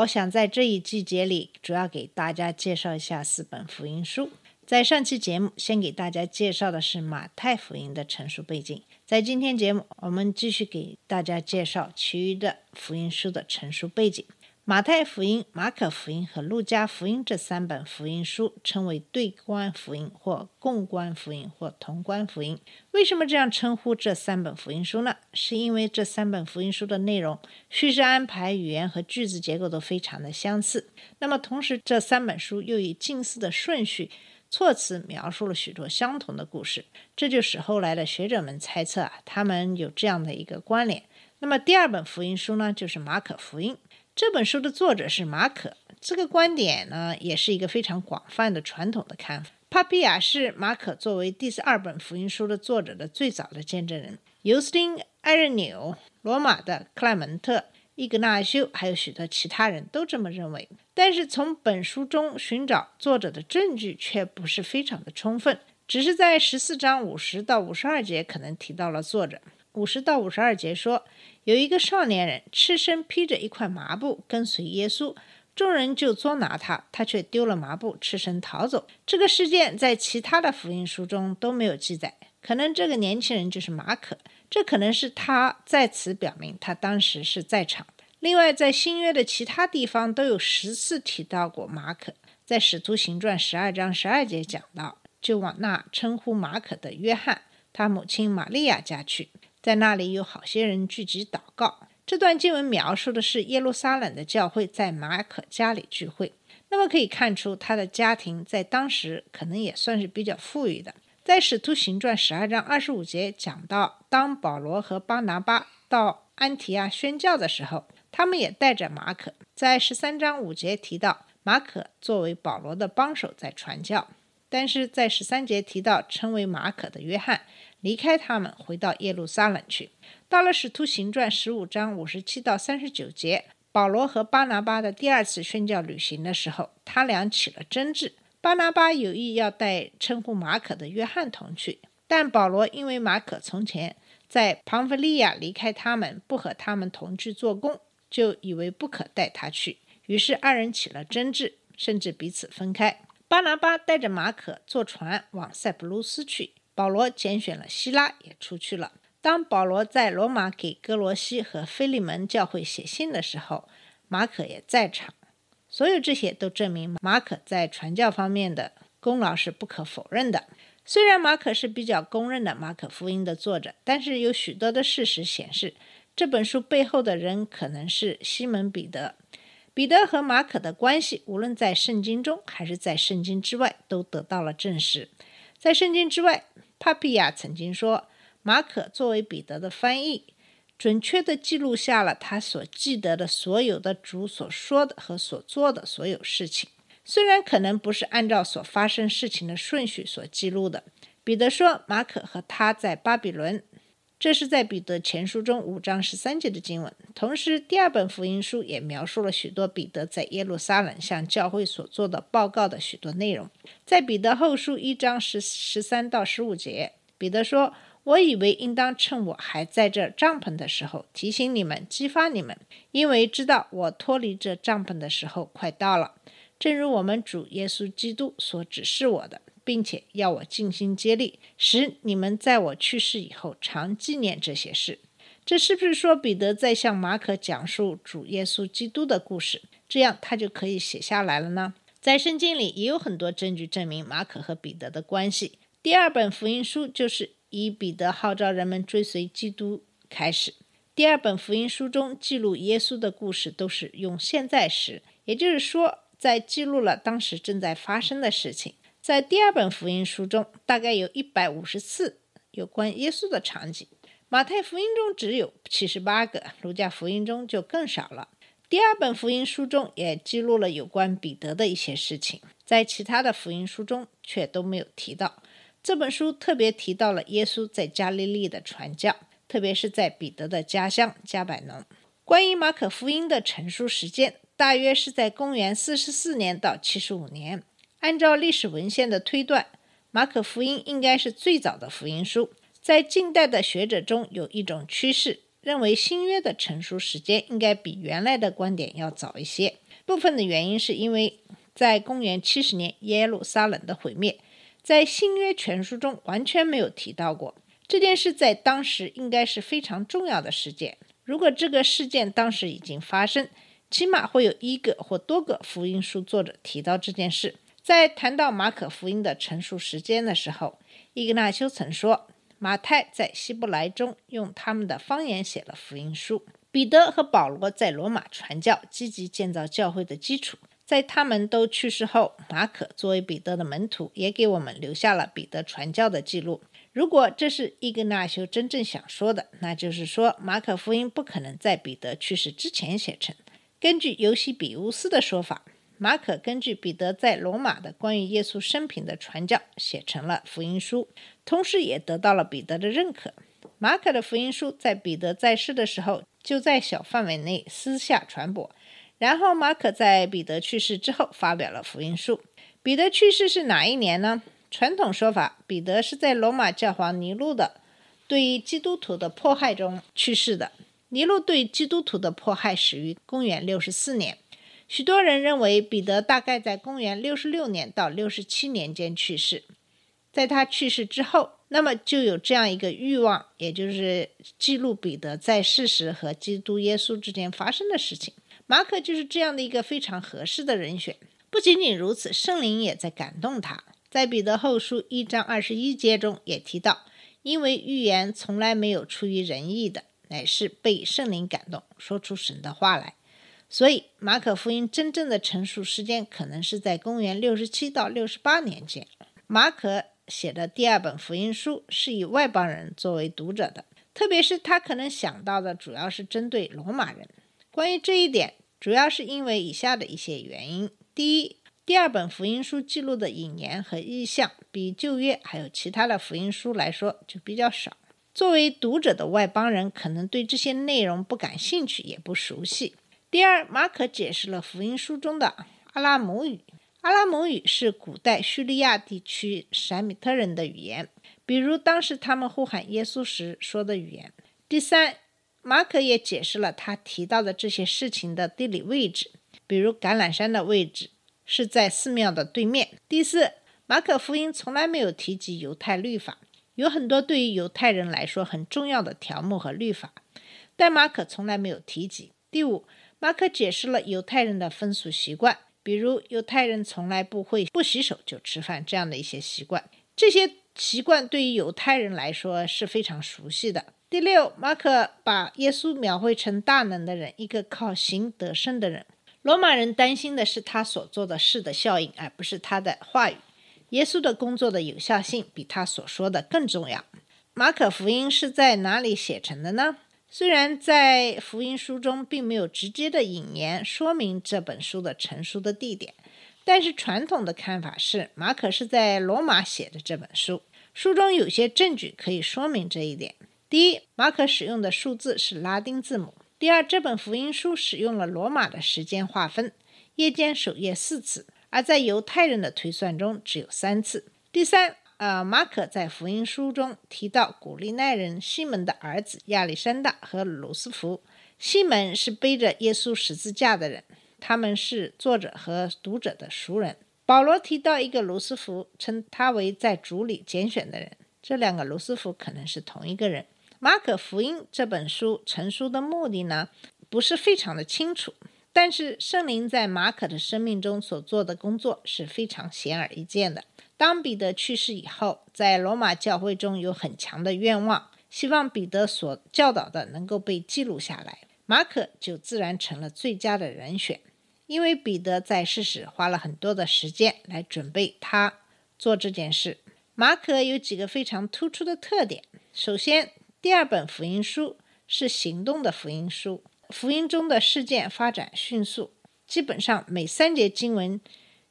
我想在这一季节里，主要给大家介绍一下四本福音书。在上期节目，先给大家介绍的是马太福音的陈述背景。在今天节目，我们继续给大家介绍其余的福音书的陈述背景。马太福音、马可福音和路加福音这三本福音书称为对观福音或共观福音或同观福音。为什么这样称呼这三本福音书呢？是因为这三本福音书的内容、叙事安排、语言和句子结构都非常的相似。那么同时，这三本书又以近似的顺序、措辞描述了许多相同的故事，这就使后来的学者们猜测啊，他们有这样的一个关联。那么第二本福音书呢，就是马可福音。这本书的作者是马可，这个观点呢，也是一个非常广泛的传统的看法。帕比亚是马可作为第十二本福音书的作者的最早的见证人。尤斯丁·艾任纽、罗马的克莱门特、伊格纳修，还有许多其他人都这么认为。但是从本书中寻找作者的证据却不是非常的充分，只是在十四章五十到五十二节可能提到了作者。五十到五十二节说，有一个少年人赤身披着一块麻布跟随耶稣，众人就捉拿他，他却丢了麻布，赤身逃走。这个事件在其他的福音书中都没有记载，可能这个年轻人就是马可，这可能是他在此表明他当时是在场的。另外，在新约的其他地方都有十次提到过马可，在使徒行传十二章十二节讲到，就往那称呼马可的约翰，他母亲玛利亚家去。在那里有好些人聚集祷告。这段经文描述的是耶路撒冷的教会在马可家里聚会。那么可以看出，他的家庭在当时可能也算是比较富裕的。在《使徒行传》十二章二十五节讲到，当保罗和巴拿巴到安提亚宣教的时候，他们也带着马可。在十三章五节提到，马可作为保罗的帮手在传教。但是在十三节提到称为马可的约翰离开他们，回到耶路撒冷去。到了使徒行传十五章五十七到三十九节，保罗和巴拿巴的第二次宣教旅行的时候，他俩起了争执。巴拿巴有意要带称呼马可的约翰同去，但保罗因为马可从前在庞弗利亚离开他们，不和他们同去做工，就以为不可带他去，于是二人起了争执，甚至彼此分开。巴拿巴带着马可坐船往塞浦路斯去，保罗拣选了希拉也出去了。当保罗在罗马给哥罗西和菲利门教会写信的时候，马可也在场。所有这些都证明马可在传教方面的功劳是不可否认的。虽然马可是比较公认的马可福音的作者，但是有许多的事实显示，这本书背后的人可能是西门彼得。彼得和马可的关系，无论在圣经中还是在圣经之外，都得到了证实。在圣经之外，帕比亚曾经说，马可作为彼得的翻译，准确地记录下了他所记得的所有的主所说的和所做的所有事情。虽然可能不是按照所发生事情的顺序所记录的，彼得说，马可和他在巴比伦。这是在彼得前书中五章十三节的经文。同时，第二本福音书也描述了许多彼得在耶路撒冷向教会所做的报告的许多内容。在彼得后书一章十十三到十五节，彼得说：“我以为应当趁我还在这帐篷的时候，提醒你们，激发你们，因为知道我脱离这帐篷的时候快到了。正如我们主耶稣基督所指示我的。”并且要我尽心竭力，使你们在我去世以后常纪念这些事。这是不是说彼得在向马可讲述主耶稣基督的故事？这样他就可以写下来了呢？在圣经里也有很多证据证明马可和彼得的关系。第二本福音书就是以彼得号召人们追随基督开始。第二本福音书中记录耶稣的故事都是用现在时，也就是说，在记录了当时正在发生的事情。在第二本福音书中，大概有一百五十次有关耶稣的场景。马太福音中只有七十八个，路加福音中就更少了。第第二本福音书中也记录了有关彼得的一些事情，在其他的福音书中却都没有提到。这本书特别提到了耶稣在加利利的传教，特别是在彼得的家乡加百农。关于马可福音的成书时间，大约是在公元四十四年到七十五年。按照历史文献的推断，马可福音应该是最早的福音书。在近代的学者中有一种趋势，认为新约的成书时间应该比原来的观点要早一些。部分的原因是因为在公元七十年耶路撒冷的毁灭。在新约全书中完全没有提到过这件事，在当时应该是非常重要的事件。如果这个事件当时已经发生，起码会有一个或多个福音书作者提到这件事。在谈到马可福音的陈述时间的时候，伊格纳修曾说，马太在希伯来中用他们的方言写了福音书，彼得和保罗在罗马传教，积极建造教会的基础。在他们都去世后，马可作为彼得的门徒，也给我们留下了彼得传教的记录。如果这是伊格纳修真正想说的，那就是说马可福音不可能在彼得去世之前写成。根据尤西比乌斯的说法，马可根据彼得在罗马的关于耶稣生平的传教，写成了福音书，同时也得到了彼得的认可。马可的福音书在彼得在世的时候，就在小范围内私下传播。然后，马可在彼得去世之后发表了福音书。彼得去世是哪一年呢？传统说法，彼得是在罗马教皇尼禄的对于基督徒的迫害中去世的。尼禄对基督徒的迫害始于公元六十四年，许多人认为彼得大概在公元六十六年到六十七年间去世。在他去世之后，那么就有这样一个欲望，也就是记录彼得在世时和基督耶稣之间发生的事情。马可就是这样的一个非常合适的人选。不仅仅如此，圣灵也在感动他。在彼得后书一章二十一节中也提到，因为预言从来没有出于人意的，乃是被圣灵感动，说出神的话来。所以，马可福音真正的成熟时间可能是在公元六十七到六十八年间。马可写的第二本福音书是以外邦人作为读者的，特别是他可能想到的主要是针对罗马人。关于这一点，主要是因为以下的一些原因：第一，第二本福音书记录的引言和意象比旧约还有其他的福音书来说就比较少。作为读者的外邦人可能对这些内容不感兴趣，也不熟悉。第二，马可解释了福音书中的阿拉姆语。阿拉姆语是古代叙利亚地区闪米特人的语言，比如当时他们呼喊耶稣时说的语言。第三。马可也解释了他提到的这些事情的地理位置，比如橄榄山的位置是在寺庙的对面。第四，马可福音从来没有提及犹太律法，有很多对于犹太人来说很重要的条目和律法，但马可从来没有提及。第五，马可解释了犹太人的风俗习惯，比如犹太人从来不会不洗手就吃饭这样的一些习惯，这些习惯对于犹太人来说是非常熟悉的。第六，马可把耶稣描绘成大能的人，一个靠行得胜的人。罗马人担心的是他所做的事的效应，而不是他的话语。耶稣的工作的有效性比他所说的更重要。马可福音是在哪里写成的呢？虽然在福音书中并没有直接的引言说明这本书的成书的地点，但是传统的看法是马可是在罗马写的这本书。书中有些证据可以说明这一点。第一，马可使用的数字是拉丁字母。第二，这本福音书使用了罗马的时间划分，夜间守夜四次，而在犹太人的推算中只有三次。第三，呃，马可在福音书中提到古利奈人西门的儿子亚历山大和鲁斯福。西门是背着耶稣十字架的人，他们是作者和读者的熟人。保罗提到一个卢斯福，称他为在主里拣选的人。这两个卢斯福可能是同一个人。马可福音这本书成书的目的呢，不是非常的清楚。但是圣灵在马可的生命中所做的工作是非常显而易见的。当彼得去世以后，在罗马教会中有很强的愿望，希望彼得所教导的能够被记录下来。马可就自然成了最佳的人选，因为彼得在世时花了很多的时间来准备他做这件事。马可有几个非常突出的特点，首先。第二本福音书是行动的福音书，福音中的事件发展迅速，基本上每三节经文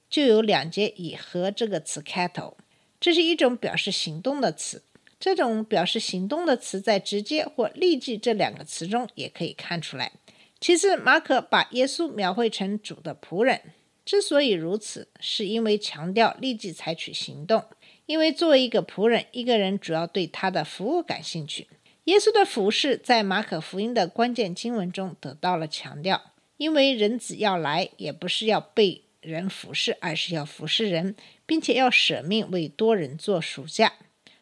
就有两节以“和”这个词开头，这是一种表示行动的词。这种表示行动的词在“直接”或“立即”这两个词中也可以看出来。其次，马可把耶稣描绘成主的仆人，之所以如此，是因为强调立即采取行动。因为作为一个仆人，一个人主要对他的服务感兴趣。耶稣的服饰在马可福音的关键经文中得到了强调，因为人子要来，也不是要被人服侍，而是要服侍人，并且要舍命为多人做赎价。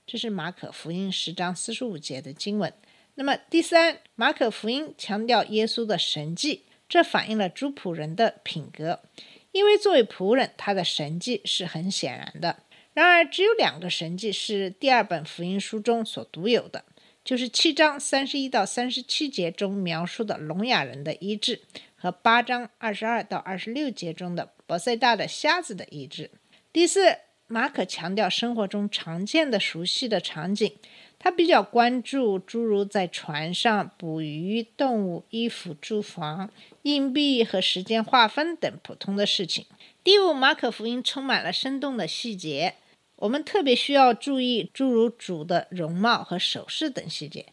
这是马可福音十章四十五节的经文。那么第三，马可福音强调耶稣的神迹，这反映了主仆人的品格，因为作为仆人，他的神迹是很显然的。然而，只有两个神迹是第二本福音书中所独有的，就是七章三十一到三十七节中描述的聋哑人的医治，和八章二十二到二十六节中的博塞大的瞎子的医治。第四，马可强调生活中常见的、熟悉的场景，他比较关注诸如在船上捕鱼、动物、衣服、住房、硬币和时间划分等普通的事情。第五，马可福音充满了生动的细节。我们特别需要注意诸如主的容貌和首饰等细节。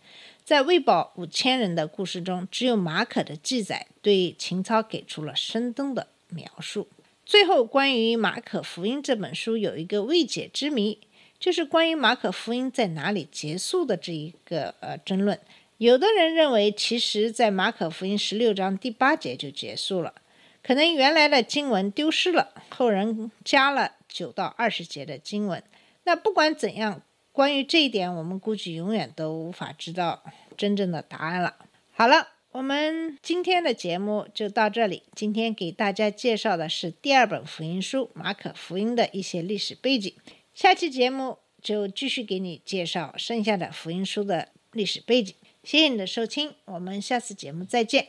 在喂饱五千人的故事中，只有马可的记载对情操给出了生动的描述。最后，关于马可福音这本书有一个未解之谜，就是关于马可福音在哪里结束的这一个呃争论。有的人认为，其实在马可福音十六章第八节就结束了，可能原来的经文丢失了，后人加了。九到二十节的经文，那不管怎样，关于这一点，我们估计永远都无法知道真正的答案了。好了，我们今天的节目就到这里。今天给大家介绍的是第二本福音书《马可福音》的一些历史背景。下期节目就继续给你介绍剩下的福音书的历史背景。谢谢你的收听，我们下次节目再见。